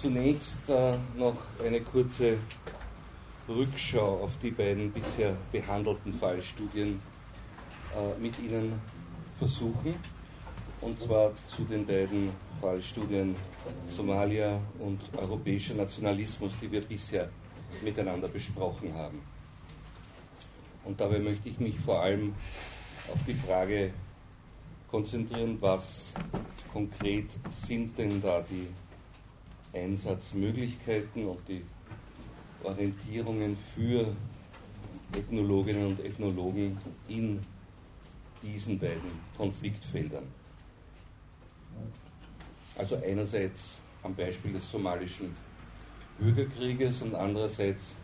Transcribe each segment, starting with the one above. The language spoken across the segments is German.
Zunächst äh, noch eine kurze Rückschau auf die beiden bisher behandelten Fallstudien äh, mit Ihnen versuchen. Und zwar zu den beiden Fallstudien Somalia und europäischer Nationalismus, die wir bisher miteinander besprochen haben. Und dabei möchte ich mich vor allem auf die Frage konzentrieren, was konkret sind denn da die Einsatzmöglichkeiten und die Orientierungen für Ethnologinnen und Ethnologen in diesen beiden Konfliktfeldern. Also einerseits am Beispiel des somalischen Bürgerkrieges und andererseits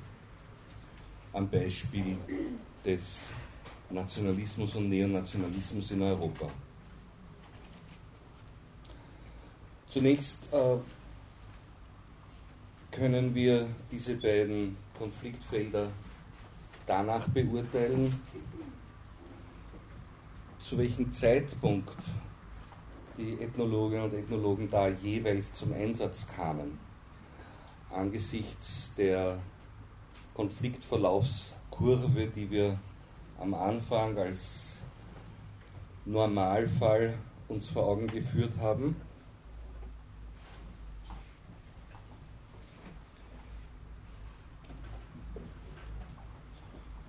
am Beispiel des Nationalismus und Neonationalismus in Europa. Zunächst äh, können wir diese beiden Konfliktfelder danach beurteilen, zu welchem Zeitpunkt die Ethnologinnen und Ethnologen da jeweils zum Einsatz kamen. Angesichts der Konfliktverlaufskurve, die wir am Anfang als Normalfall uns vor Augen geführt haben.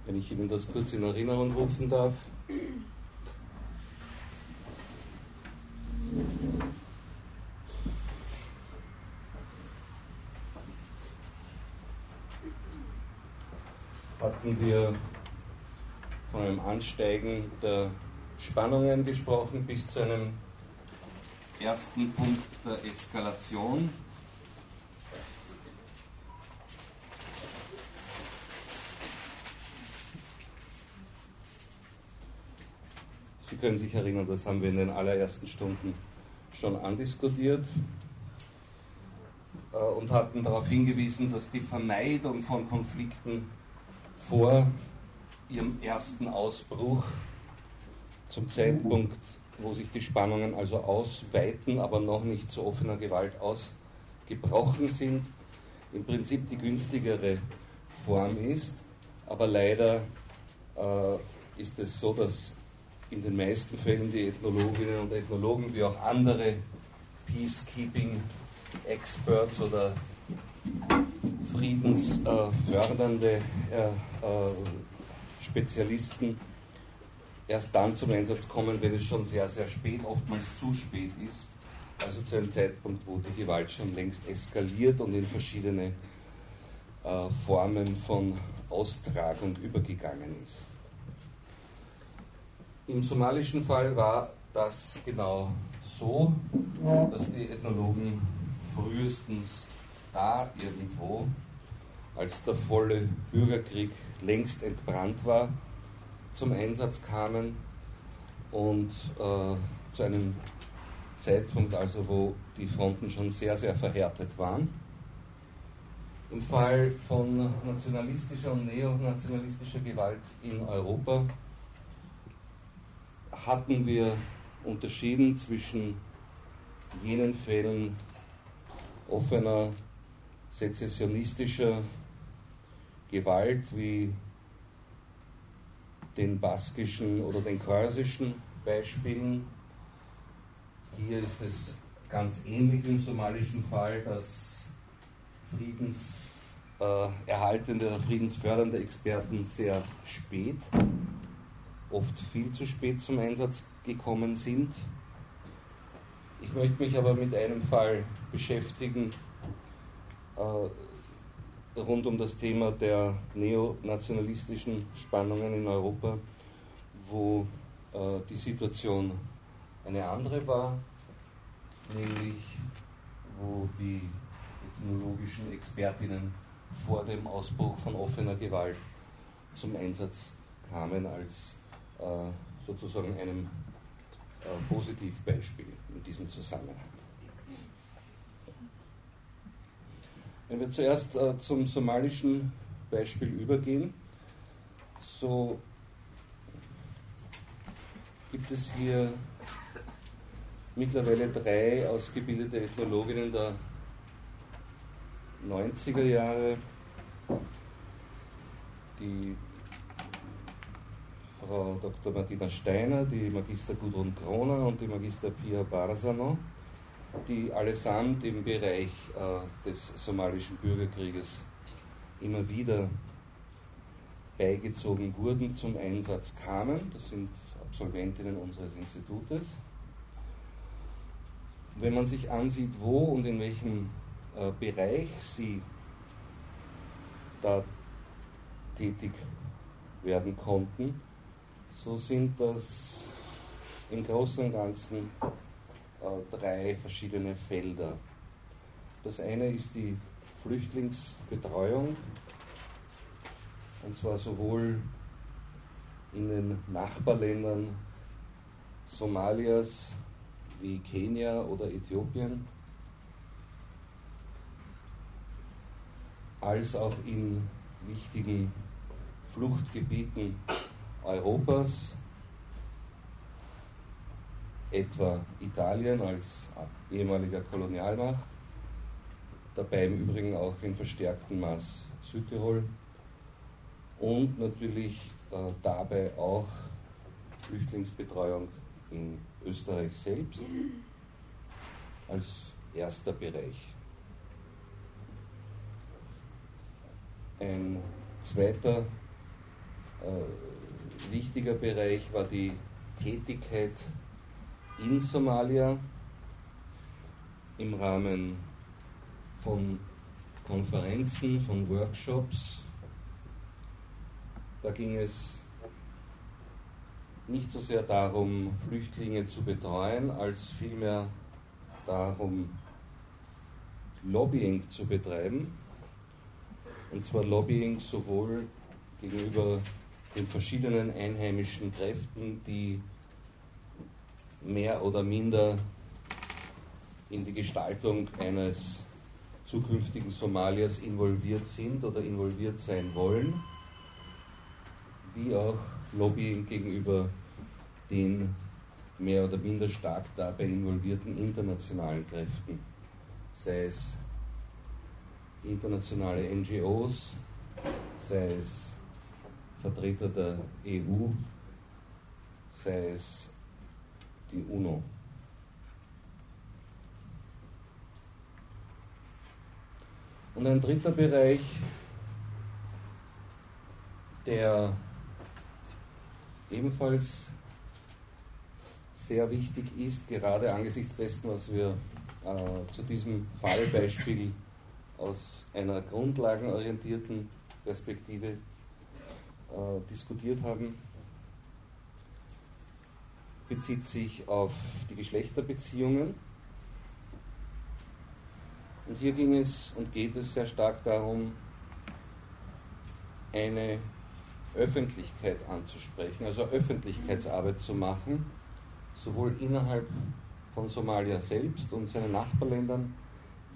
Wenn ich Ihnen das kurz in Erinnerung rufen darf. hatten wir von einem Ansteigen der Spannungen gesprochen bis zu einem ersten Punkt der Eskalation. Sie können sich erinnern, das haben wir in den allerersten Stunden schon andiskutiert äh, und hatten darauf hingewiesen, dass die Vermeidung von Konflikten vor ihrem ersten Ausbruch zum Zeitpunkt, wo sich die Spannungen also ausweiten, aber noch nicht zu offener Gewalt ausgebrochen sind, im Prinzip die günstigere Form ist. Aber leider äh, ist es so, dass in den meisten Fällen die Ethnologinnen und Ethnologen wie auch andere Peacekeeping Experts oder friedensfördernde äh, äh, Spezialisten erst dann zum Einsatz kommen, wenn es schon sehr, sehr spät, oftmals zu spät ist. Also zu einem Zeitpunkt, wo die Gewalt schon längst eskaliert und in verschiedene äh, Formen von Austragung übergegangen ist. Im somalischen Fall war das genau so, dass die Ethnologen frühestens da irgendwo, als der volle Bürgerkrieg längst entbrannt war, zum Einsatz kamen und äh, zu einem Zeitpunkt, also wo die Fronten schon sehr, sehr verhärtet waren. Im Fall von nationalistischer und neonationalistischer Gewalt in Europa hatten wir unterschieden zwischen jenen Fällen offener sezessionistischer Gewalt wie den baskischen oder den korsischen Beispielen. Hier ist es ganz ähnlich im somalischen Fall, dass friedenserhaltende äh, oder friedensfördernde Experten sehr spät, oft viel zu spät zum Einsatz gekommen sind. Ich möchte mich aber mit einem Fall beschäftigen, äh, rund um das Thema der neonationalistischen Spannungen in Europa, wo äh, die Situation eine andere war, nämlich wo die ethnologischen Expertinnen vor dem Ausbruch von offener Gewalt zum Einsatz kamen als sozusagen einem äh, Positivbeispiel in diesem Zusammenhang. Wenn wir zuerst äh, zum somalischen Beispiel übergehen, so gibt es hier mittlerweile drei ausgebildete Ethnologinnen der 90er Jahre. Die Frau Dr. Martina Steiner, die Magister Gudrun Kroner und die Magister Pia Barsano, die allesamt im Bereich äh, des somalischen Bürgerkrieges immer wieder beigezogen wurden, zum Einsatz kamen. Das sind Absolventinnen unseres Institutes. Wenn man sich ansieht, wo und in welchem äh, Bereich sie da tätig werden konnten, so sind das im Großen und Ganzen äh, drei verschiedene Felder. Das eine ist die Flüchtlingsbetreuung, und zwar sowohl in den Nachbarländern Somalias wie Kenia oder Äthiopien, als auch in wichtigen Fluchtgebieten Europas, etwa Italien als ehemaliger Kolonialmacht, dabei im Übrigen auch in verstärktem Maß Südtirol und natürlich äh, dabei auch Flüchtlingsbetreuung in Österreich selbst als erster Bereich. Ein zweiter äh, wichtiger Bereich war die Tätigkeit in Somalia im Rahmen von Konferenzen, von Workshops. Da ging es nicht so sehr darum, Flüchtlinge zu betreuen, als vielmehr darum, Lobbying zu betreiben. Und zwar Lobbying sowohl gegenüber den verschiedenen einheimischen Kräften, die mehr oder minder in die Gestaltung eines zukünftigen Somalias involviert sind oder involviert sein wollen, wie auch Lobbying gegenüber den mehr oder minder stark dabei involvierten internationalen Kräften, sei es internationale NGOs, sei es Vertreter der EU, sei es die UNO. Und ein dritter Bereich, der ebenfalls sehr wichtig ist, gerade angesichts dessen, was wir äh, zu diesem Fallbeispiel aus einer grundlagenorientierten Perspektive äh, diskutiert haben, bezieht sich auf die Geschlechterbeziehungen. Und hier ging es und geht es sehr stark darum, eine Öffentlichkeit anzusprechen, also Öffentlichkeitsarbeit zu machen, sowohl innerhalb von Somalia selbst und seinen Nachbarländern,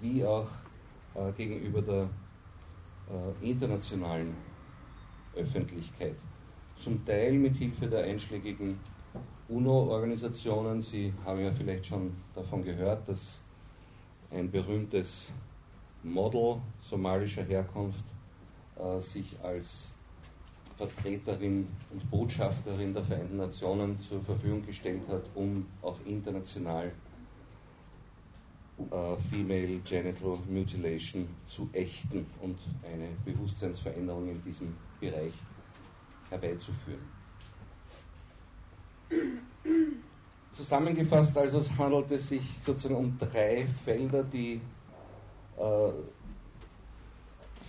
wie auch äh, gegenüber der äh, internationalen Öffentlichkeit. Zum Teil mit Hilfe der einschlägigen UNO-Organisationen. Sie haben ja vielleicht schon davon gehört, dass ein berühmtes Model somalischer Herkunft äh, sich als Vertreterin und Botschafterin der Vereinten Nationen zur Verfügung gestellt hat, um auch international äh, Female Genital Mutilation zu ächten und eine Bewusstseinsveränderung in diesem Bereich herbeizuführen. Zusammengefasst also es handelt es sich sozusagen um drei Felder, die äh,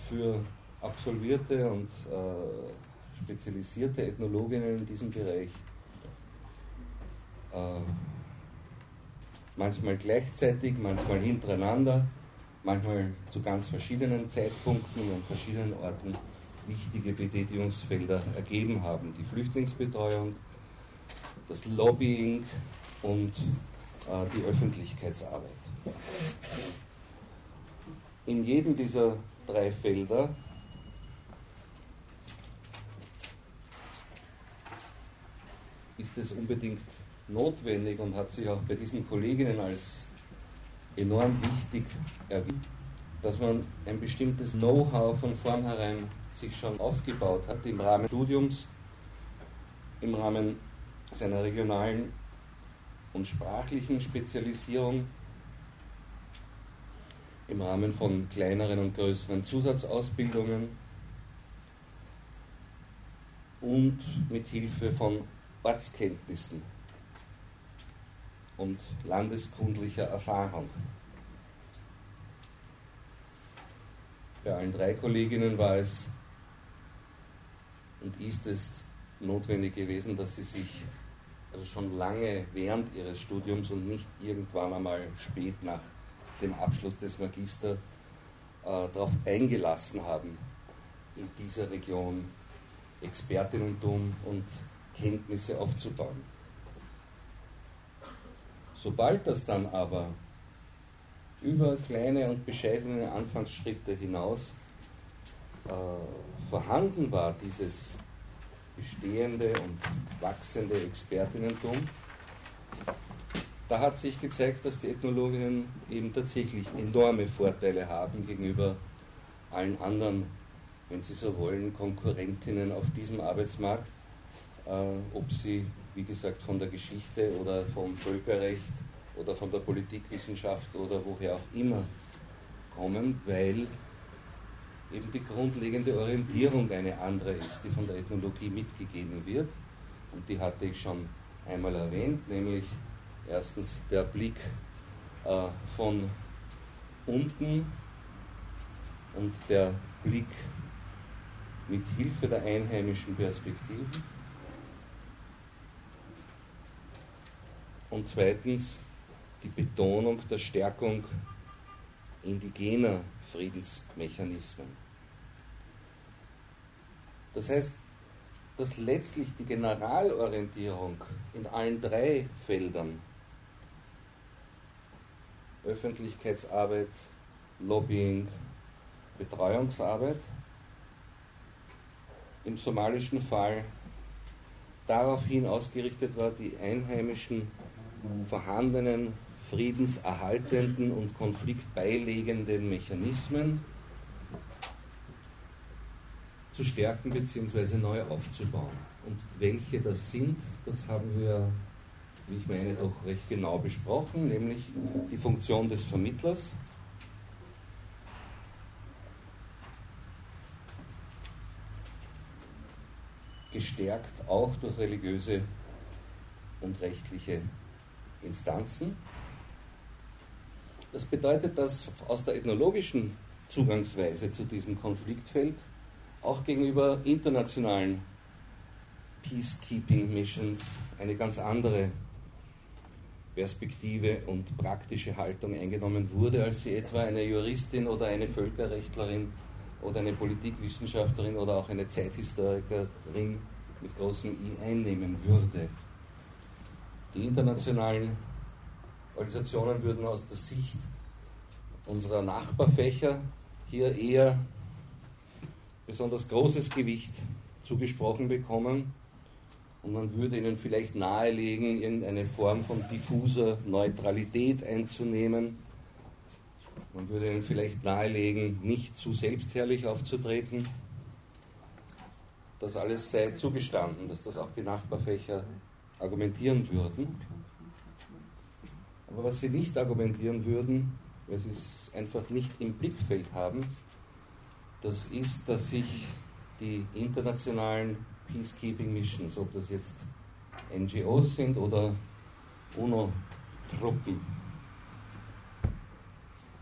für absolvierte und äh, spezialisierte Ethnologinnen in diesem Bereich äh, manchmal gleichzeitig, manchmal hintereinander, manchmal zu ganz verschiedenen Zeitpunkten und verschiedenen Orten wichtige Betätigungsfelder ergeben haben. Die Flüchtlingsbetreuung, das Lobbying und äh, die Öffentlichkeitsarbeit. In jedem dieser drei Felder ist es unbedingt notwendig und hat sich auch bei diesen Kolleginnen als enorm wichtig erwiesen, dass man ein bestimmtes Know-how von vornherein sich schon aufgebaut hat im Rahmen Studiums, im Rahmen seiner regionalen und sprachlichen Spezialisierung, im Rahmen von kleineren und größeren Zusatzausbildungen und mit Hilfe von Ortskenntnissen und landeskundlicher Erfahrung. Bei allen drei Kolleginnen war es und ist es notwendig gewesen, dass sie sich also schon lange während ihres Studiums und nicht irgendwann einmal spät nach dem Abschluss des Magister äh, darauf eingelassen haben, in dieser Region Expertinnentum und Kenntnisse aufzubauen. Sobald das dann aber über kleine und bescheidene Anfangsschritte hinaus äh, vorhanden war, dieses bestehende und wachsende Expertinnentum, da hat sich gezeigt, dass die Ethnologinnen eben tatsächlich enorme Vorteile haben gegenüber allen anderen, wenn Sie so wollen, Konkurrentinnen auf diesem Arbeitsmarkt, äh, ob sie, wie gesagt, von der Geschichte oder vom Völkerrecht oder von der Politikwissenschaft oder woher auch immer kommen, weil eben die grundlegende Orientierung eine andere ist, die von der Ethnologie mitgegeben wird. Und die hatte ich schon einmal erwähnt, nämlich erstens der Blick äh, von unten und der Blick mit Hilfe der einheimischen Perspektiven. Und zweitens die Betonung der Stärkung indigener Friedensmechanismen. Das heißt, dass letztlich die Generalorientierung in allen drei Feldern Öffentlichkeitsarbeit, Lobbying, Betreuungsarbeit im somalischen Fall daraufhin ausgerichtet war, die einheimischen vorhandenen friedenserhaltenden und konfliktbeilegenden Mechanismen zu stärken bzw. neu aufzubauen. Und welche das sind, das haben wir, wie ich meine, doch recht genau besprochen, nämlich die Funktion des Vermittlers. Gestärkt auch durch religiöse und rechtliche Instanzen. Das bedeutet, dass aus der ethnologischen Zugangsweise zu diesem Konfliktfeld auch gegenüber internationalen Peacekeeping Missions eine ganz andere Perspektive und praktische Haltung eingenommen wurde, als sie etwa eine Juristin oder eine Völkerrechtlerin oder eine Politikwissenschaftlerin oder auch eine Zeithistorikerin mit großem I einnehmen würde. Die internationalen Organisationen würden aus der Sicht unserer Nachbarfächer hier eher besonders großes Gewicht zugesprochen bekommen und man würde ihnen vielleicht nahelegen, irgendeine Form von diffuser Neutralität einzunehmen. Man würde ihnen vielleicht nahelegen, nicht zu selbstherrlich aufzutreten. Das alles sei zugestanden, dass das auch die Nachbarfächer argumentieren würden. Aber was sie nicht argumentieren würden, weil sie es einfach nicht im Blickfeld haben, das ist, dass sich die internationalen Peacekeeping Missions, ob das jetzt NGOs sind oder UNO-Truppen,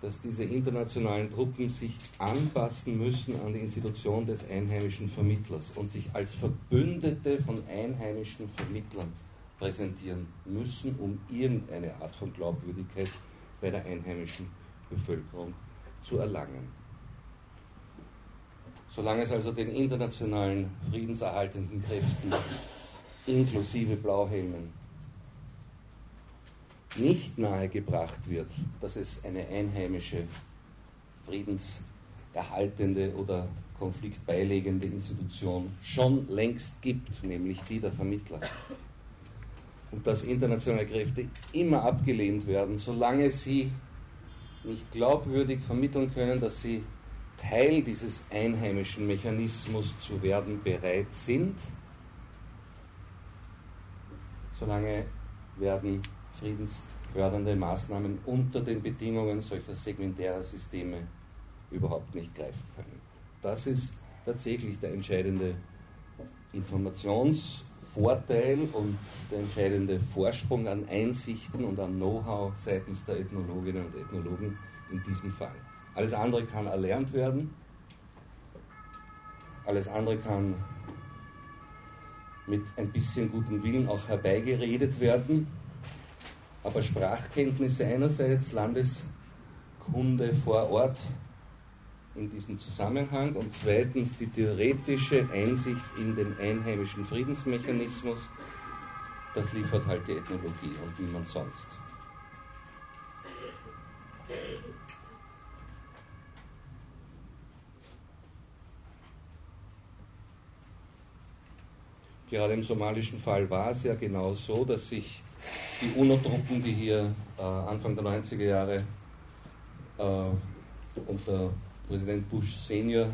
dass diese internationalen Truppen sich anpassen müssen an die Institution des einheimischen Vermittlers und sich als Verbündete von einheimischen Vermittlern präsentieren müssen, um irgendeine Art von Glaubwürdigkeit bei der einheimischen Bevölkerung zu erlangen. Solange es also den internationalen friedenserhaltenden Kräften inklusive Blauhelmen nicht nahegebracht wird, dass es eine einheimische, friedenserhaltende oder konfliktbeilegende Institution schon längst gibt, nämlich die der Vermittler, und dass internationale Kräfte immer abgelehnt werden, solange sie nicht glaubwürdig vermitteln können, dass sie Teil dieses einheimischen Mechanismus zu werden bereit sind, solange werden friedensfördernde Maßnahmen unter den Bedingungen solcher segmentärer Systeme überhaupt nicht greifen können. Das ist tatsächlich der entscheidende Informationsvorteil und der entscheidende Vorsprung an Einsichten und an Know-how seitens der Ethnologinnen und Ethnologen in diesem Fall. Alles andere kann erlernt werden, alles andere kann mit ein bisschen gutem Willen auch herbeigeredet werden, aber Sprachkenntnisse einerseits, Landeskunde vor Ort in diesem Zusammenhang und zweitens die theoretische Einsicht in den einheimischen Friedensmechanismus, das liefert halt die Ethnologie und niemand sonst. Gerade im somalischen Fall war es ja genau so, dass sich die UNO-Truppen, die hier äh, Anfang der 90er Jahre äh, unter Präsident Bush Senior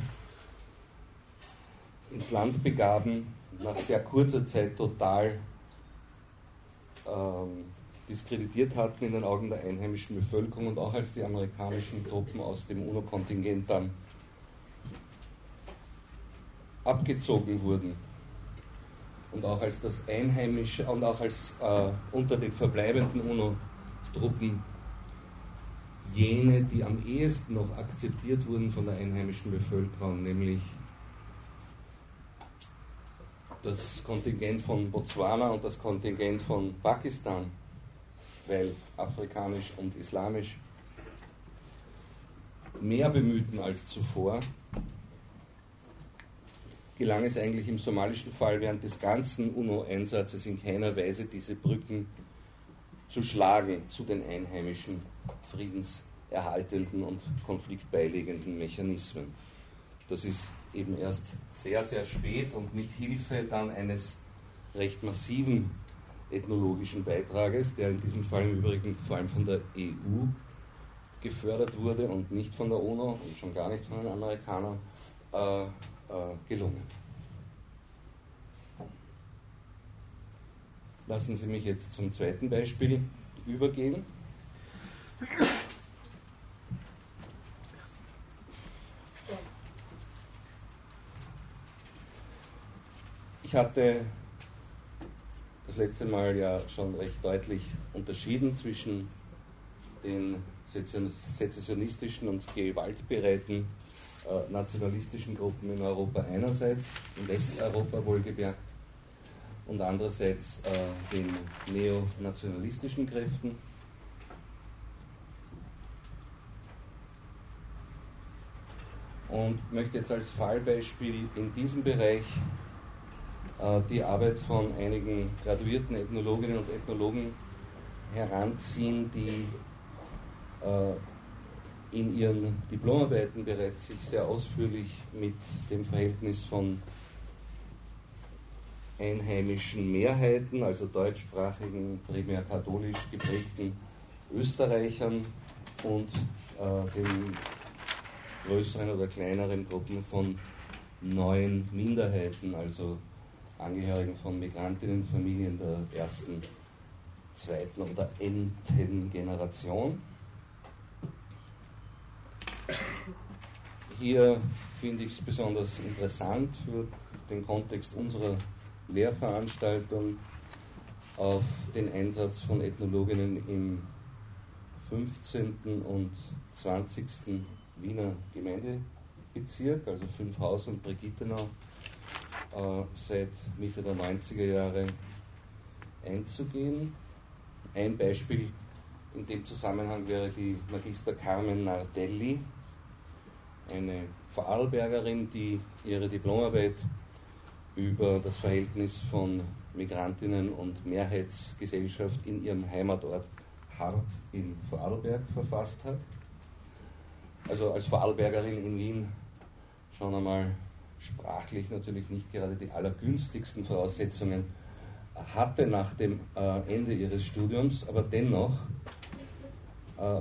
ins Land begaben, nach sehr kurzer Zeit total ähm, diskreditiert hatten in den Augen der einheimischen Bevölkerung und auch als die amerikanischen Truppen aus dem UNO-Kontingent dann abgezogen wurden und auch als das einheimische und auch als äh, unter den verbleibenden UNO-Truppen jene, die am ehesten noch akzeptiert wurden von der einheimischen Bevölkerung, nämlich das Kontingent von Botswana und das Kontingent von Pakistan, weil afrikanisch und islamisch mehr bemühten als zuvor, gelang es eigentlich im somalischen Fall während des ganzen UNO-Einsatzes in keiner Weise, diese Brücken zu schlagen zu den einheimischen friedenserhaltenden und konfliktbeilegenden Mechanismen. Das ist eben erst sehr, sehr spät und mit Hilfe dann eines recht massiven ethnologischen Beitrages, der in diesem Fall im Übrigen vor allem von der EU gefördert wurde und nicht von der UNO und schon gar nicht von den Amerikanern, äh, gelungen. Lassen Sie mich jetzt zum zweiten Beispiel übergehen. Ich hatte das letzte Mal ja schon recht deutlich unterschieden zwischen den sezessionistischen und gewaltbereiten äh, nationalistischen Gruppen in Europa einerseits, in Westeuropa wohlgemerkt, und andererseits äh, den neonationalistischen Kräften. Und möchte jetzt als Fallbeispiel in diesem Bereich äh, die Arbeit von einigen graduierten Ethnologinnen und Ethnologen heranziehen, die äh, in ihren Diplomarbeiten bereits sich sehr ausführlich mit dem Verhältnis von einheimischen Mehrheiten, also deutschsprachigen, primär katholisch geprägten Österreichern und äh, den größeren oder kleineren Gruppen von neuen Minderheiten, also Angehörigen von Migrantinnenfamilien der ersten, zweiten oder enten Generation. Hier finde ich es besonders interessant für den Kontext unserer Lehrveranstaltung auf den Einsatz von Ethnologinnen im 15. und 20. Wiener Gemeindebezirk, also Fünfhaus und Brigittenau, äh, seit Mitte der 90er Jahre einzugehen. Ein Beispiel in dem Zusammenhang wäre die Magister Carmen Nardelli, eine Vorarlbergerin, die ihre Diplomarbeit über das Verhältnis von Migrantinnen und Mehrheitsgesellschaft in ihrem Heimatort Hart in Vorarlberg verfasst hat. Also als Vorarlbergerin in Wien schon einmal sprachlich natürlich nicht gerade die allergünstigsten Voraussetzungen hatte nach dem äh, Ende ihres Studiums, aber dennoch äh,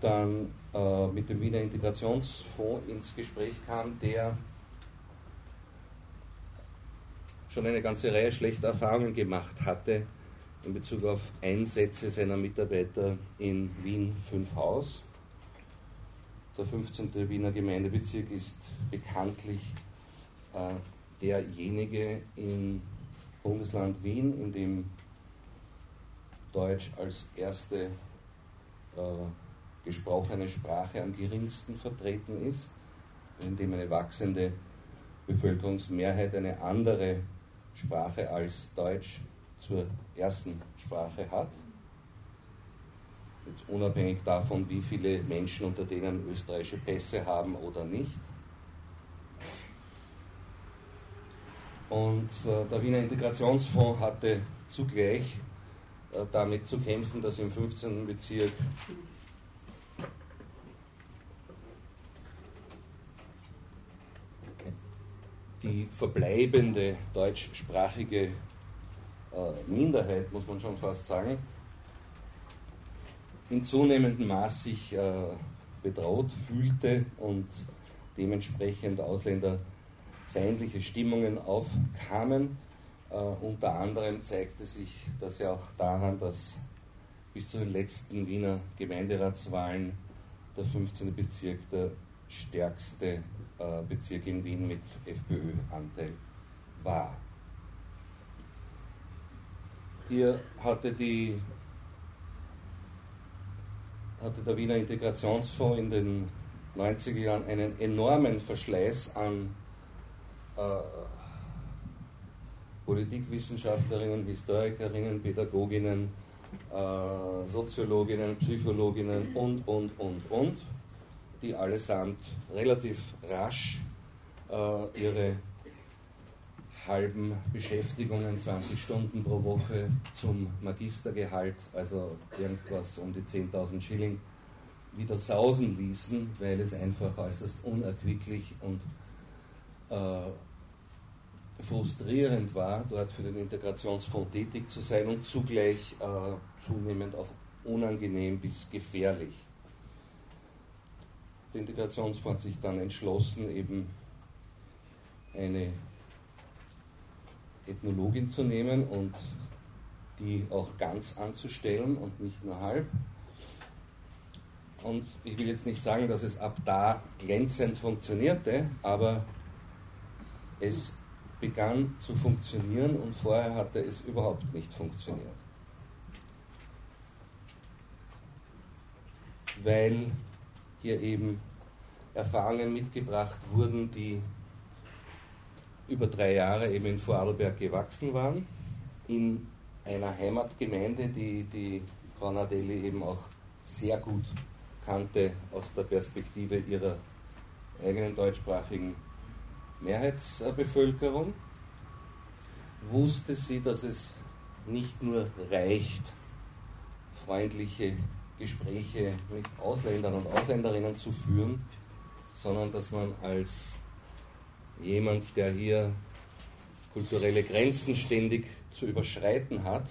dann äh, mit dem Wiener Integrationsfonds ins Gespräch kam, der schon eine ganze Reihe schlechter Erfahrungen gemacht hatte in Bezug auf Einsätze seiner Mitarbeiter in Wien 5 Haus. Der 15. Wiener Gemeindebezirk ist bekanntlich äh, derjenige im Bundesland Wien, in dem Deutsch als erste äh, gesprochene Sprache am geringsten vertreten ist, in dem eine wachsende Bevölkerungsmehrheit eine andere Sprache als Deutsch zur ersten Sprache hat. Jetzt unabhängig davon, wie viele Menschen unter denen österreichische Pässe haben oder nicht. Und äh, der Wiener Integrationsfonds hatte zugleich äh, damit zu kämpfen, dass im 15. Bezirk die verbleibende deutschsprachige äh, Minderheit, muss man schon fast sagen, in zunehmendem Maß sich äh, bedroht fühlte und dementsprechend ausländerfeindliche Stimmungen aufkamen. Äh, unter anderem zeigte sich das ja auch daran, dass bis zu den letzten Wiener Gemeinderatswahlen der 15. Bezirk der stärkste Bezirk in Wien mit FPÖ-Anteil war. Hier hatte, die, hatte der Wiener Integrationsfonds in den 90er Jahren einen enormen Verschleiß an äh, Politikwissenschaftlerinnen, Historikerinnen, Pädagoginnen, äh, Soziologinnen, Psychologinnen und, und, und, und die allesamt relativ rasch äh, ihre halben Beschäftigungen, 20 Stunden pro Woche zum Magistergehalt, also irgendwas um die 10.000 Schilling, wieder sausen ließen, weil es einfach äußerst unerquicklich und äh, frustrierend war, dort für den Integrationsfonds tätig zu sein und zugleich äh, zunehmend auch unangenehm bis gefährlich. Der Integrationsfonds sich dann entschlossen, eben eine Ethnologin zu nehmen und die auch ganz anzustellen und nicht nur halb. Und ich will jetzt nicht sagen, dass es ab da glänzend funktionierte, aber es begann zu funktionieren und vorher hatte es überhaupt nicht funktioniert. Weil hier eben Erfahrungen mitgebracht wurden, die über drei Jahre eben in Vorarlberg gewachsen waren, in einer Heimatgemeinde, die die Frau Nadelli eben auch sehr gut kannte aus der Perspektive ihrer eigenen deutschsprachigen Mehrheitsbevölkerung, wusste sie, dass es nicht nur reicht, freundliche Gespräche mit Ausländern und Ausländerinnen zu führen, sondern dass man als jemand, der hier kulturelle Grenzen ständig zu überschreiten hat,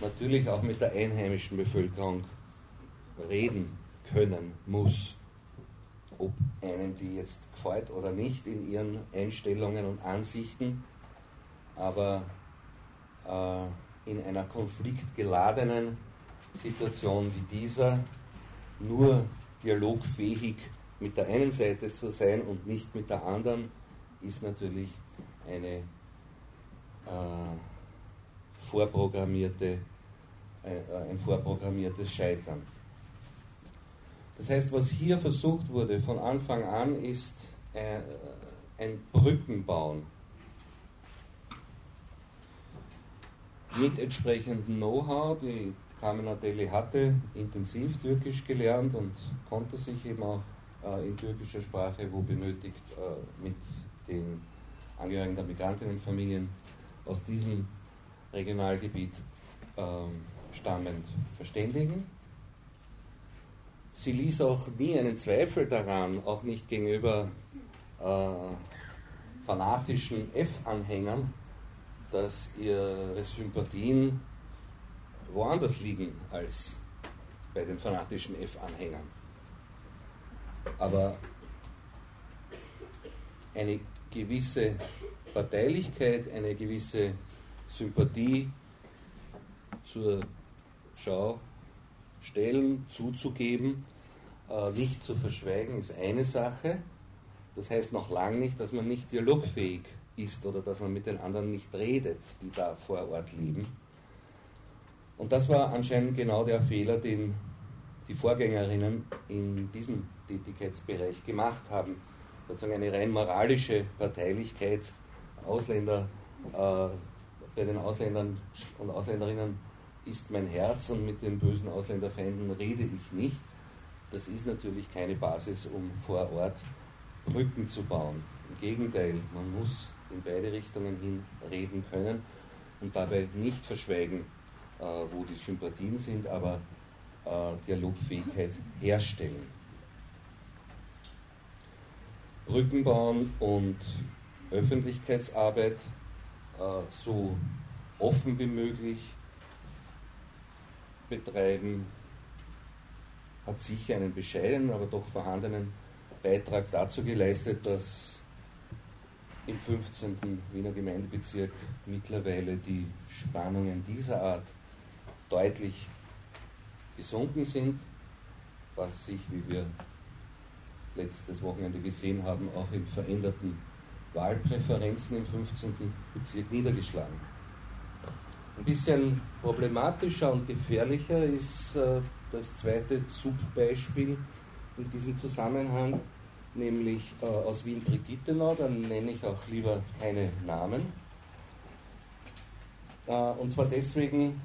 natürlich auch mit der einheimischen Bevölkerung reden können muss. Ob einem die jetzt gefällt oder nicht in ihren Einstellungen und Ansichten, aber äh, in einer konfliktgeladenen Situation wie dieser nur dialogfähig mit der einen Seite zu sein und nicht mit der anderen, ist natürlich eine äh, vorprogrammierte, äh, ein vorprogrammiertes Scheitern. Das heißt, was hier versucht wurde von Anfang an, ist äh, ein Brückenbauen mit entsprechendem Know-how. Die Carmen Adeli hatte intensiv Türkisch gelernt und konnte sich eben auch äh, in türkischer Sprache, wo benötigt, äh, mit den Angehörigen der Migrantinnenfamilien aus diesem Regionalgebiet äh, stammend verständigen. Sie ließ auch nie einen Zweifel daran, auch nicht gegenüber äh, fanatischen F-Anhängern, dass ihre Sympathien woanders liegen als bei den fanatischen F-Anhängern. Aber eine gewisse Parteilichkeit, eine gewisse Sympathie zur Schau stellen, zuzugeben, äh, nicht zu verschweigen, ist eine Sache. Das heißt noch lange nicht, dass man nicht dialogfähig ist oder dass man mit den anderen nicht redet, die da vor Ort leben. Und das war anscheinend genau der Fehler, den die Vorgängerinnen in diesem Tätigkeitsbereich gemacht haben. Sozusagen eine rein moralische Parteilichkeit, Ausländer, äh, bei den Ausländern und Ausländerinnen ist mein Herz und mit den bösen Ausländerfeinden rede ich nicht. Das ist natürlich keine Basis, um vor Ort Brücken zu bauen. Im Gegenteil, man muss in beide Richtungen hin reden können und dabei nicht verschweigen, äh, wo die Sympathien sind, aber äh, Dialogfähigkeit herstellen. Brücken bauen und Öffentlichkeitsarbeit äh, so offen wie möglich betreiben, hat sicher einen bescheidenen, aber doch vorhandenen Beitrag dazu geleistet, dass im 15. Wiener Gemeindebezirk mittlerweile die Spannungen dieser Art deutlich gesunken sind, was sich, wie wir letztes Wochenende gesehen haben, auch in veränderten Wahlpräferenzen im 15. Bezirk niedergeschlagen. Ein bisschen problematischer und gefährlicher ist äh, das zweite Subbeispiel in diesem Zusammenhang, nämlich äh, aus Wien-Brigittenau, dann nenne ich auch lieber keine Namen. Äh, und zwar deswegen,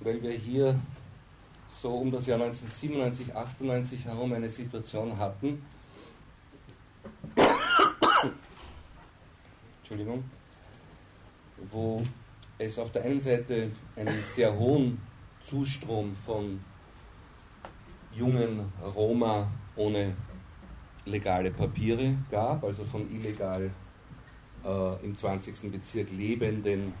weil wir hier so um das Jahr 1997, 98 herum eine Situation hatten, Entschuldigung, wo es auf der einen Seite einen sehr hohen Zustrom von jungen Roma ohne legale Papiere gab, also von illegal äh, im 20. Bezirk lebenden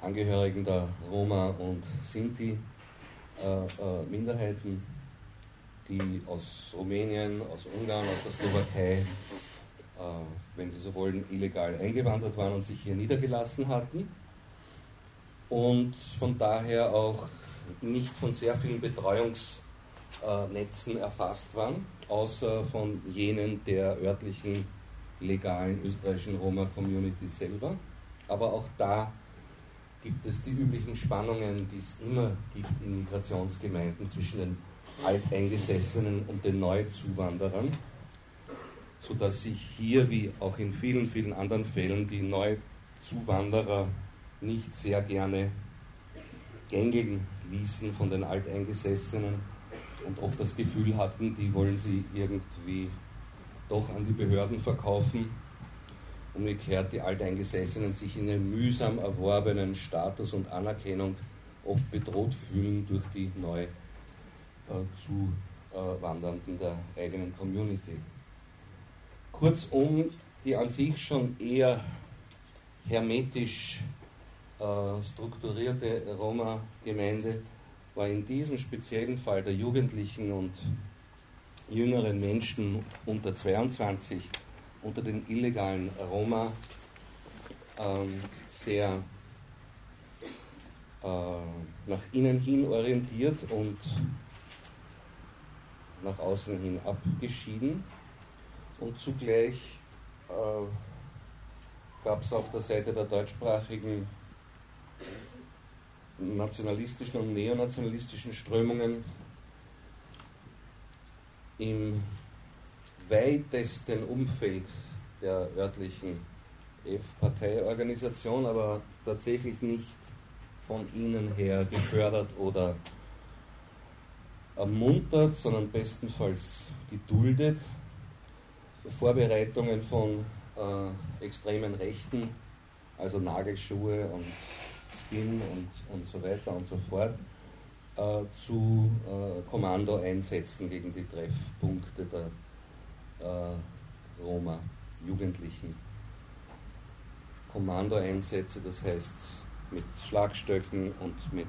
Angehörigen der Roma und Sinti äh, äh, Minderheiten, die aus Rumänien, aus Ungarn, aus der Slowakei äh, wenn Sie so wollen, illegal eingewandert waren und sich hier niedergelassen hatten und von daher auch nicht von sehr vielen Betreuungsnetzen erfasst waren, außer von jenen der örtlichen legalen österreichischen Roma-Community selber. Aber auch da gibt es die üblichen Spannungen, die es immer gibt in Migrationsgemeinden zwischen den Alteingesessenen und den Neuzuwanderern sodass sich hier, wie auch in vielen, vielen anderen Fällen, die Neuzuwanderer nicht sehr gerne gängigen ließen von den Alteingesessenen und oft das Gefühl hatten, die wollen sie irgendwie doch an die Behörden verkaufen. Umgekehrt die Alteingesessenen sich in einem mühsam erworbenen Status und Anerkennung oft bedroht fühlen durch die neu äh, Zuwandernden der eigenen Community. Kurzum, die an sich schon eher hermetisch äh, strukturierte Roma-Gemeinde war in diesem speziellen Fall der Jugendlichen und jüngeren Menschen unter 22 unter den illegalen Roma ähm, sehr äh, nach innen hin orientiert und nach außen hin abgeschieden. Und zugleich äh, gab es auf der Seite der deutschsprachigen nationalistischen und neonationalistischen Strömungen im weitesten Umfeld der örtlichen F-Parteiorganisation, aber tatsächlich nicht von ihnen her gefördert oder ermuntert, sondern bestenfalls geduldet. Vorbereitungen von äh, extremen Rechten, also Nagelschuhe und Skin und, und so weiter und so fort, äh, zu äh, Kommandoeinsätzen gegen die Treffpunkte der äh, Roma, Jugendlichen. Kommandoeinsätze, das heißt mit Schlagstöcken und mit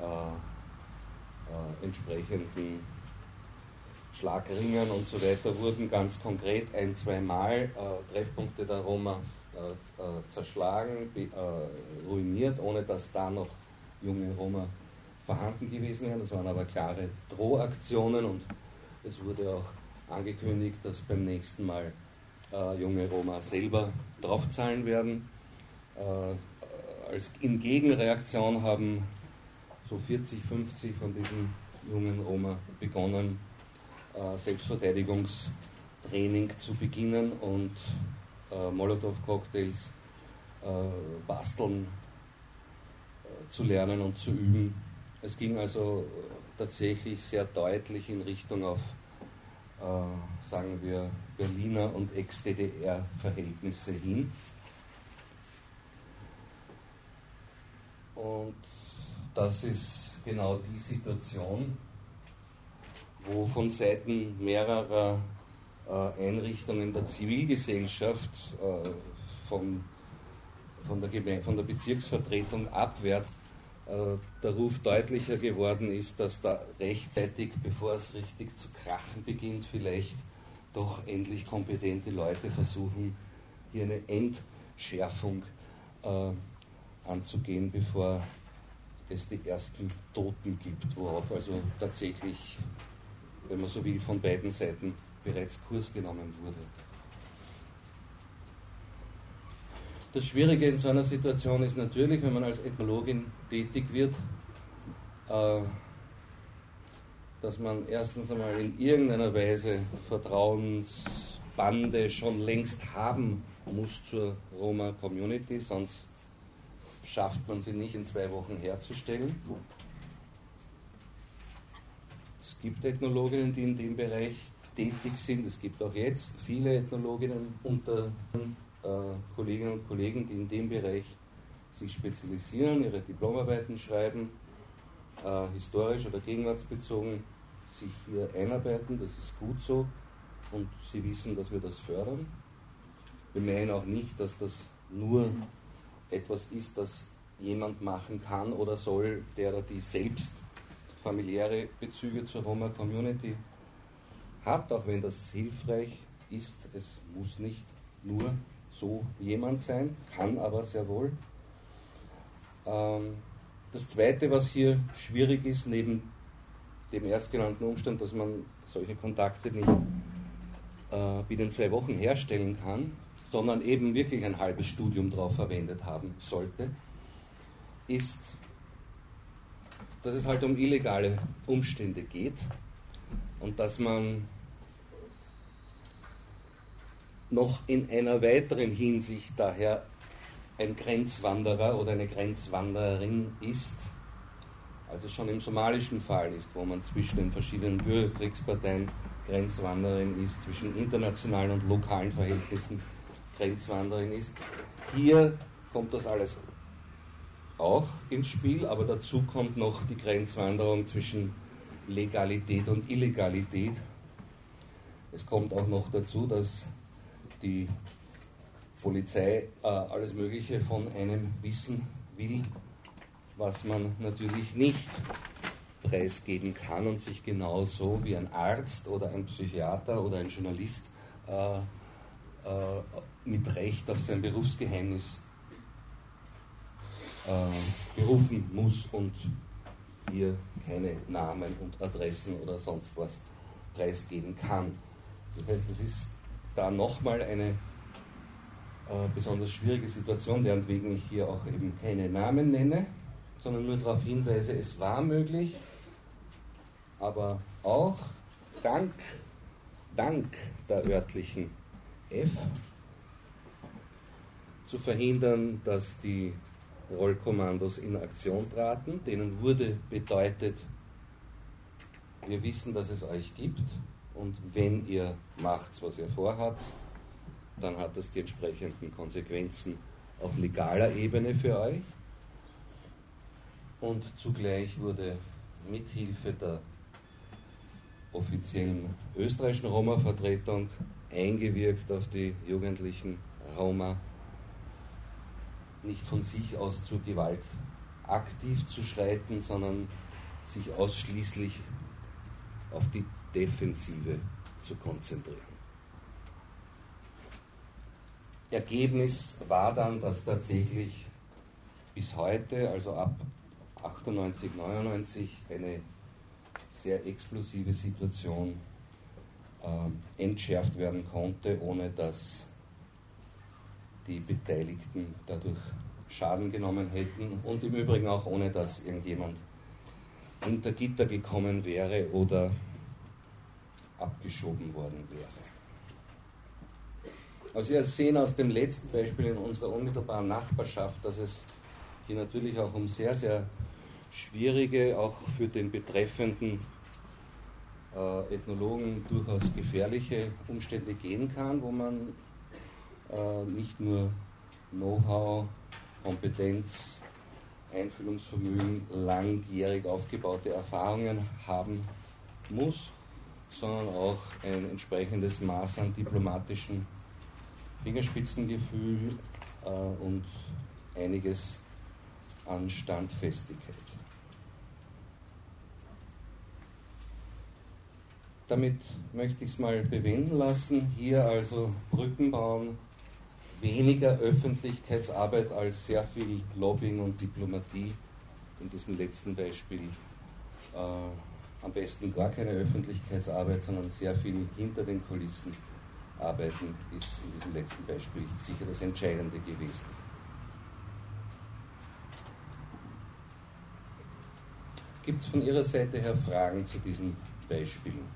äh, äh, entsprechenden Schlagringen und so weiter wurden ganz konkret ein, zweimal äh, Treffpunkte der Roma zerschlagen, äh, ruiniert, ohne dass da noch junge Roma vorhanden gewesen wären. Das waren aber klare Drohaktionen und es wurde auch angekündigt, dass beim nächsten Mal äh, junge Roma selber draufzahlen werden. Äh, als in Gegenreaktion haben so 40, 50 von diesen jungen Roma begonnen, äh, Selbstverteidigungstraining zu beginnen und äh, Molotow-Cocktails äh, basteln äh, zu lernen und zu üben. Es ging also tatsächlich sehr deutlich in Richtung auf, äh, sagen wir, Berliner und Ex-DDR-Verhältnisse hin. Und das ist genau die Situation, wo von Seiten mehrerer äh, Einrichtungen der Zivilgesellschaft äh, von, von, der von der Bezirksvertretung abwärts äh, der Ruf deutlicher geworden ist, dass da rechtzeitig, bevor es richtig zu krachen beginnt, vielleicht doch endlich kompetente Leute versuchen, hier eine Entschärfung äh, anzugehen, bevor es die ersten Toten gibt, worauf also tatsächlich, wenn man so will, von beiden Seiten bereits Kurs genommen wurde. Das Schwierige in so einer Situation ist natürlich, wenn man als Ethnologin tätig wird, äh, dass man erstens einmal in irgendeiner Weise Vertrauensbande schon längst haben muss zur Roma Community, sonst schafft man sie nicht in zwei Wochen herzustellen. Es gibt Ethnologinnen, die in dem Bereich tätig sind. Es gibt auch jetzt viele Ethnologinnen unter äh, Kolleginnen und Kollegen, die in dem Bereich sich spezialisieren, ihre Diplomarbeiten schreiben, äh, historisch oder gegenwartsbezogen sich hier einarbeiten. Das ist gut so und sie wissen, dass wir das fördern. Wir meinen auch nicht, dass das nur etwas ist, das jemand machen kann oder soll, der oder die selbst familiäre Bezüge zur Roma Hat, auch wenn das hilfreich ist. Es muss nicht nur so jemand sein, kann aber sehr wohl. Ähm, das Zweite, was hier schwierig ist, neben dem erstgenannten Umstand, dass man solche Kontakte nicht äh, binnen zwei Wochen herstellen kann, sondern eben wirklich ein halbes Studium darauf verwendet haben sollte, ist, dass es halt um illegale Umstände geht und dass man noch in einer weiteren Hinsicht daher ein Grenzwanderer oder eine Grenzwandererin ist, als es schon im somalischen Fall ist, wo man zwischen den verschiedenen Bürgerkriegsparteien Grenzwanderin ist, zwischen internationalen und lokalen Verhältnissen Grenzwanderin ist. Hier kommt das alles auch ins Spiel, aber dazu kommt noch die Grenzwanderung zwischen Legalität und Illegalität. Es kommt auch noch dazu, dass die Polizei äh, alles Mögliche von einem wissen will, was man natürlich nicht preisgeben kann und sich genauso wie ein Arzt oder ein Psychiater oder ein Journalist äh, äh, mit Recht auf sein Berufsgeheimnis äh, berufen muss und hier keine Namen und Adressen oder sonst was preisgeben kann. Das heißt, es ist da nochmal eine äh, besonders schwierige Situation, deren wegen ich hier auch eben keine Namen nenne, sondern nur darauf hinweise, es war möglich, aber auch dank, dank der örtlichen F zu verhindern, dass die Rollkommandos in Aktion traten. Denen wurde bedeutet, wir wissen, dass es euch gibt und wenn ihr macht, was ihr vorhabt, dann hat das die entsprechenden Konsequenzen auf legaler Ebene für euch. Und zugleich wurde mithilfe der offiziellen österreichischen Roma-Vertretung eingewirkt auf die jugendlichen Roma, nicht von sich aus zur Gewalt aktiv zu schreiten, sondern sich ausschließlich auf die Defensive zu konzentrieren. Ergebnis war dann, dass tatsächlich bis heute, also ab 98, 99, eine sehr explosive Situation äh, entschärft werden konnte, ohne dass die Beteiligten dadurch Schaden genommen hätten und im Übrigen auch ohne dass irgendjemand hinter Gitter gekommen wäre oder abgeschoben worden wäre. Also Sie sehen aus dem letzten Beispiel in unserer unmittelbaren Nachbarschaft, dass es hier natürlich auch um sehr, sehr schwierige, auch für den betreffenden äh, Ethnologen durchaus gefährliche Umstände gehen kann, wo man äh, nicht nur Know-how, Kompetenz, Einfühlungsvermögen, langjährig aufgebaute Erfahrungen haben muss, sondern auch ein entsprechendes Maß an diplomatischen Fingerspitzengefühl äh, und einiges an Standfestigkeit. Damit möchte ich es mal bewenden lassen. Hier also Brücken bauen, weniger Öffentlichkeitsarbeit als sehr viel Lobbying und Diplomatie. In diesem letzten Beispiel äh, am besten gar keine Öffentlichkeitsarbeit, sondern sehr viel hinter den Kulissen arbeiten, ist in diesem letzten Beispiel sicher das Entscheidende gewesen. Gibt es von Ihrer Seite her Fragen zu diesen Beispielen?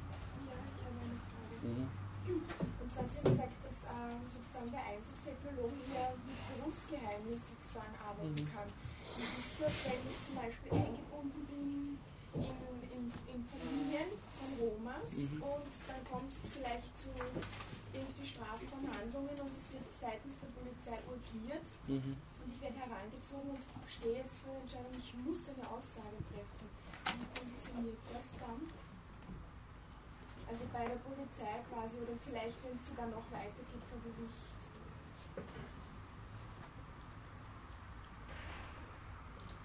Ja, ich habe eine Frage. Mhm. Und zwar, Sie haben gesagt, dass äh, sozusagen der Einzeltechnologe hier mit Berufsgeheimnis sozusagen arbeiten mhm. kann. Wie ist das, wenn ich zum Beispiel eingebunden bin in, in, in Familien von Romas mhm. und dann kommt es vielleicht zu irgendwie Strafverhandlungen und es wird seitens der Polizei urgiert mhm. und ich werde herangezogen und stehe jetzt vor der Entscheidung, ich muss eine Aussage treffen. Wie funktioniert das dann? Also bei der Polizei quasi oder vielleicht, wenn es sogar noch weitergeht vor Gericht.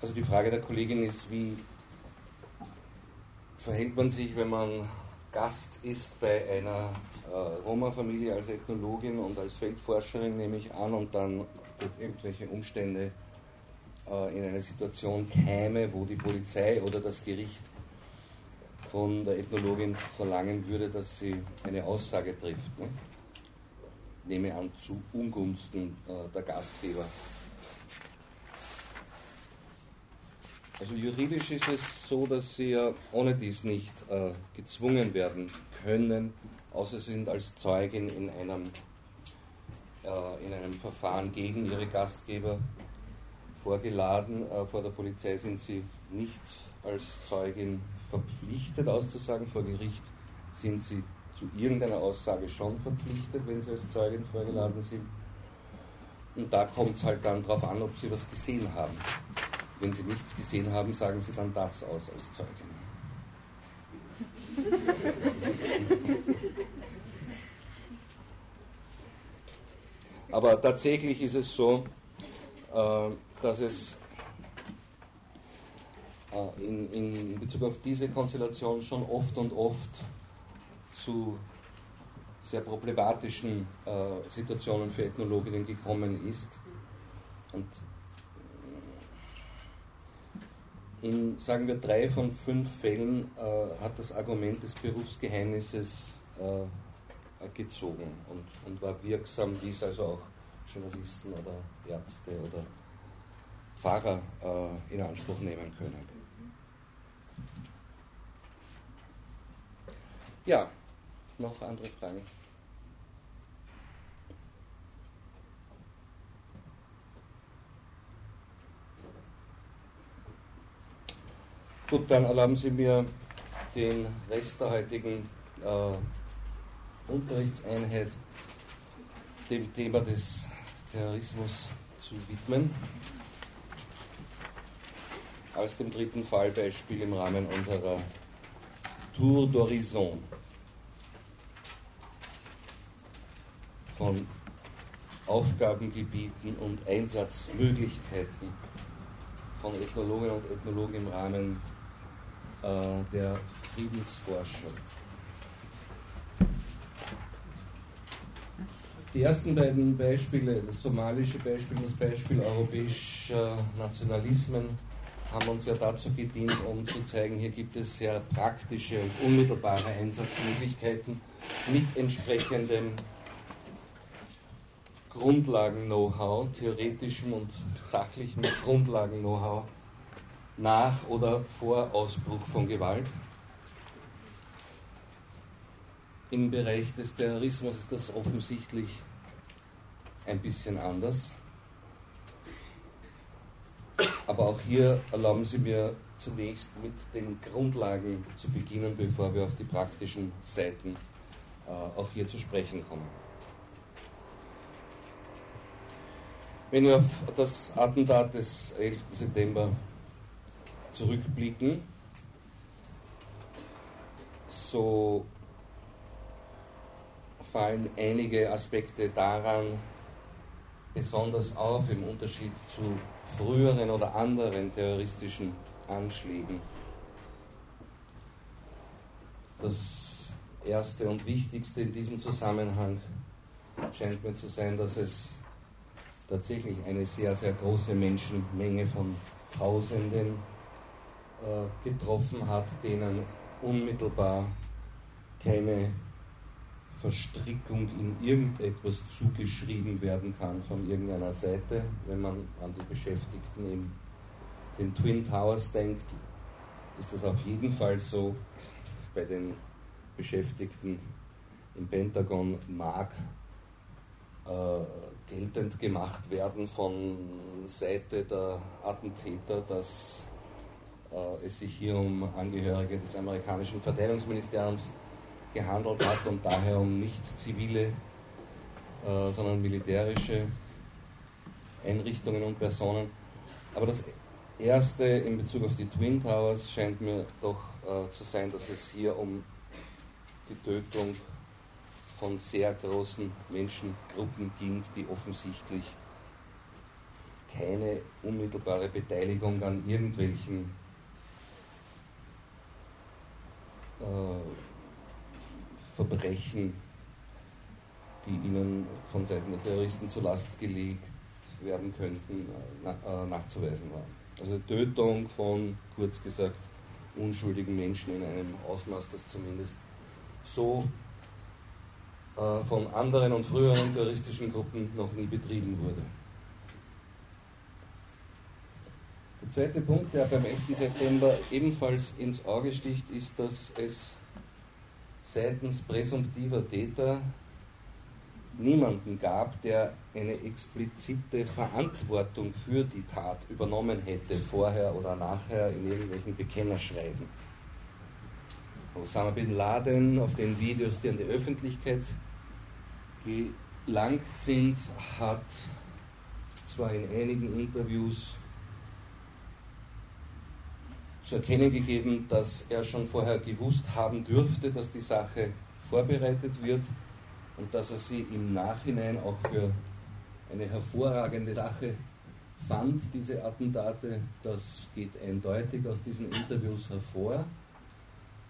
Also die Frage der Kollegin ist, wie verhält man sich, wenn man Gast ist bei einer äh, Roma-Familie als Ethnologin und als Feldforscherin, nehme ich an, und dann durch irgendwelche Umstände äh, in eine Situation käme, wo die Polizei oder das Gericht von der Ethnologin verlangen würde, dass sie eine Aussage trifft. Ne? Nehme an, zu Ungunsten äh, der Gastgeber. Also juridisch ist es so, dass sie ja ohne dies nicht äh, gezwungen werden können, außer sie sind als Zeugin in einem, äh, in einem Verfahren gegen ihre Gastgeber vorgeladen. Äh, vor der Polizei sind sie nicht als Zeugin verpflichtet auszusagen, vor Gericht sind sie zu irgendeiner Aussage schon verpflichtet, wenn sie als Zeugin vorgeladen sind. Und da kommt es halt dann darauf an, ob sie was gesehen haben. Wenn sie nichts gesehen haben, sagen sie dann das aus als Zeugin. Aber tatsächlich ist es so, äh, dass es äh, in, in Bezug auf diese Konstellation schon oft und oft zu sehr problematischen äh, Situationen für Ethnologinnen gekommen ist. Und in, sagen wir, drei von fünf Fällen äh, hat das Argument des Berufsgeheimnisses äh, gezogen und, und war wirksam, wie es also auch Journalisten oder Ärzte oder Fahrer äh, in Anspruch nehmen können. Ja, noch andere Fragen? Gut, dann erlauben Sie mir den Rest der heutigen äh, Unterrichtseinheit dem Thema des Terrorismus zu widmen. Als dem dritten Fallbeispiel im Rahmen unserer Tour d'Horizon von Aufgabengebieten und Einsatzmöglichkeiten von Ethnologinnen und Ethnologen im Rahmen äh, der Friedensforschung. Die ersten beiden Beispiele, das somalische Beispiel und das Beispiel europäischer Nationalismen, haben uns ja dazu gedient, um zu zeigen, hier gibt es sehr praktische und unmittelbare Einsatzmöglichkeiten mit entsprechendem Grundlagen-Know-how, theoretischem und sachlichem Grundlagen-Know-how nach oder vor Ausbruch von Gewalt. Im Bereich des Terrorismus ist das offensichtlich ein bisschen anders. Aber auch hier erlauben Sie mir zunächst mit den Grundlagen zu beginnen, bevor wir auf die praktischen Seiten äh, auch hier zu sprechen kommen. Wenn wir auf das Attentat des 11. September zurückblicken, so fallen einige Aspekte daran besonders auf im Unterschied zu früheren oder anderen terroristischen Anschlägen. Das erste und wichtigste in diesem Zusammenhang scheint mir zu sein, dass es tatsächlich eine sehr, sehr große Menschenmenge von Tausenden getroffen hat, denen unmittelbar keine Verstrickung in irgendetwas zugeschrieben werden kann von irgendeiner Seite. Wenn man an die Beschäftigten in den Twin Towers denkt, ist das auf jeden Fall so. Bei den Beschäftigten im Pentagon mag äh, geltend gemacht werden von Seite der Attentäter, dass äh, es sich hier um Angehörige des amerikanischen Verteidigungsministeriums gehandelt hat und daher um nicht zivile, äh, sondern militärische Einrichtungen und Personen. Aber das erste in Bezug auf die Twin Towers scheint mir doch äh, zu sein, dass es hier um die Tötung von sehr großen Menschengruppen ging, die offensichtlich keine unmittelbare Beteiligung an irgendwelchen äh, Verbrechen, die ihnen von Seiten der Terroristen zur Last gelegt werden könnten, äh, nachzuweisen waren. Also Tötung von, kurz gesagt, unschuldigen Menschen in einem Ausmaß, das zumindest so äh, von anderen und früheren terroristischen Gruppen noch nie betrieben wurde. Der zweite Punkt, der beim 11. September ebenfalls ins Auge sticht, ist, dass es seitens präsumptiver Täter niemanden gab, der eine explizite Verantwortung für die Tat übernommen hätte, vorher oder nachher in irgendwelchen Bekennerschreiben. Osama bin Laden auf den Videos, die an die Öffentlichkeit gelangt sind, hat zwar in einigen Interviews zu erkennen gegeben, dass er schon vorher gewusst haben dürfte, dass die Sache vorbereitet wird und dass er sie im Nachhinein auch für eine hervorragende Sache fand, diese Attentate. Das geht eindeutig aus diesen Interviews hervor.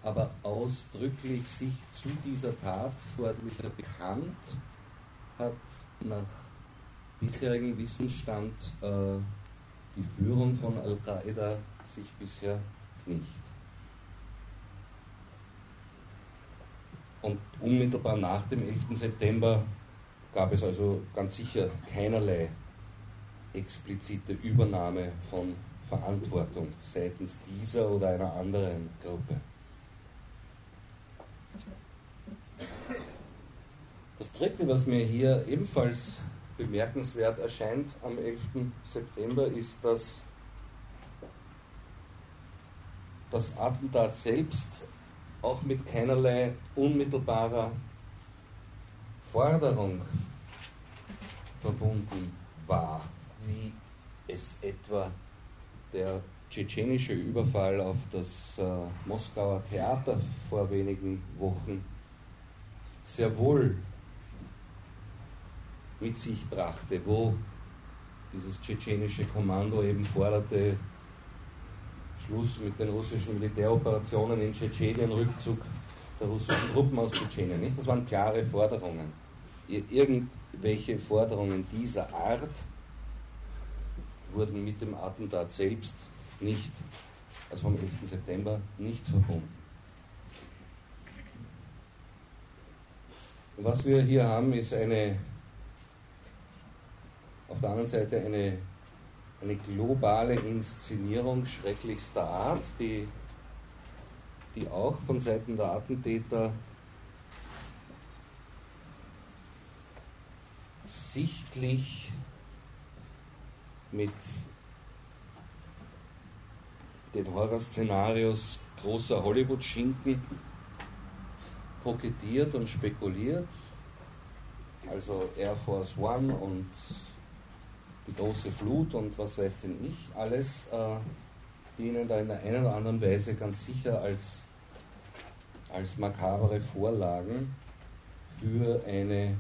Aber ausdrücklich sich zu dieser Tat vor wieder bekannt hat nach bisherigem Wissensstand äh, die Führung von Al-Qaida sich bisher nicht. Und unmittelbar nach dem 11. September gab es also ganz sicher keinerlei explizite Übernahme von Verantwortung seitens dieser oder einer anderen Gruppe. Das Dritte, was mir hier ebenfalls bemerkenswert erscheint am 11. September, ist, dass das Attentat selbst auch mit keinerlei unmittelbarer Forderung verbunden war, wie es etwa der tschetschenische Überfall auf das äh, Moskauer Theater vor wenigen Wochen sehr wohl mit sich brachte, wo dieses tschetschenische Kommando eben forderte, Schluss mit den russischen Militäroperationen in Tschetschenien, Rückzug der russischen Truppen aus Tschetschenien. Das waren klare Forderungen. Irgendwelche Forderungen dieser Art wurden mit dem Attentat selbst nicht, also vom 11. September, nicht verbunden. Was wir hier haben, ist eine, auf der anderen Seite eine, eine globale Inszenierung schrecklichster Art, die, die auch von Seiten der Attentäter sichtlich mit den Horrorszenarios großer Hollywood-Schinken kokettiert und spekuliert. Also Air Force One und die große Flut und was weiß denn ich, alles äh, dienen da in der einen oder anderen Weise ganz sicher als, als makabere Vorlagen für eine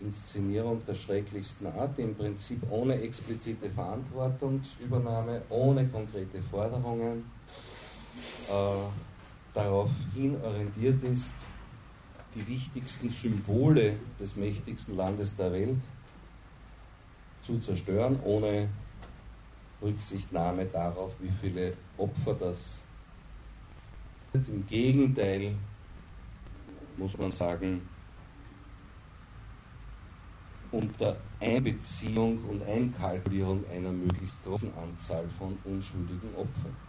Inszenierung der schrecklichsten Art, im Prinzip ohne explizite Verantwortungsübernahme, ohne konkrete Forderungen äh, darauf hin orientiert ist, die wichtigsten Symbole des mächtigsten Landes der Welt zu zerstören, ohne Rücksichtnahme darauf, wie viele Opfer das. Im Gegenteil muss man sagen, unter Einbeziehung und Einkalkulierung einer möglichst großen Anzahl von unschuldigen Opfern.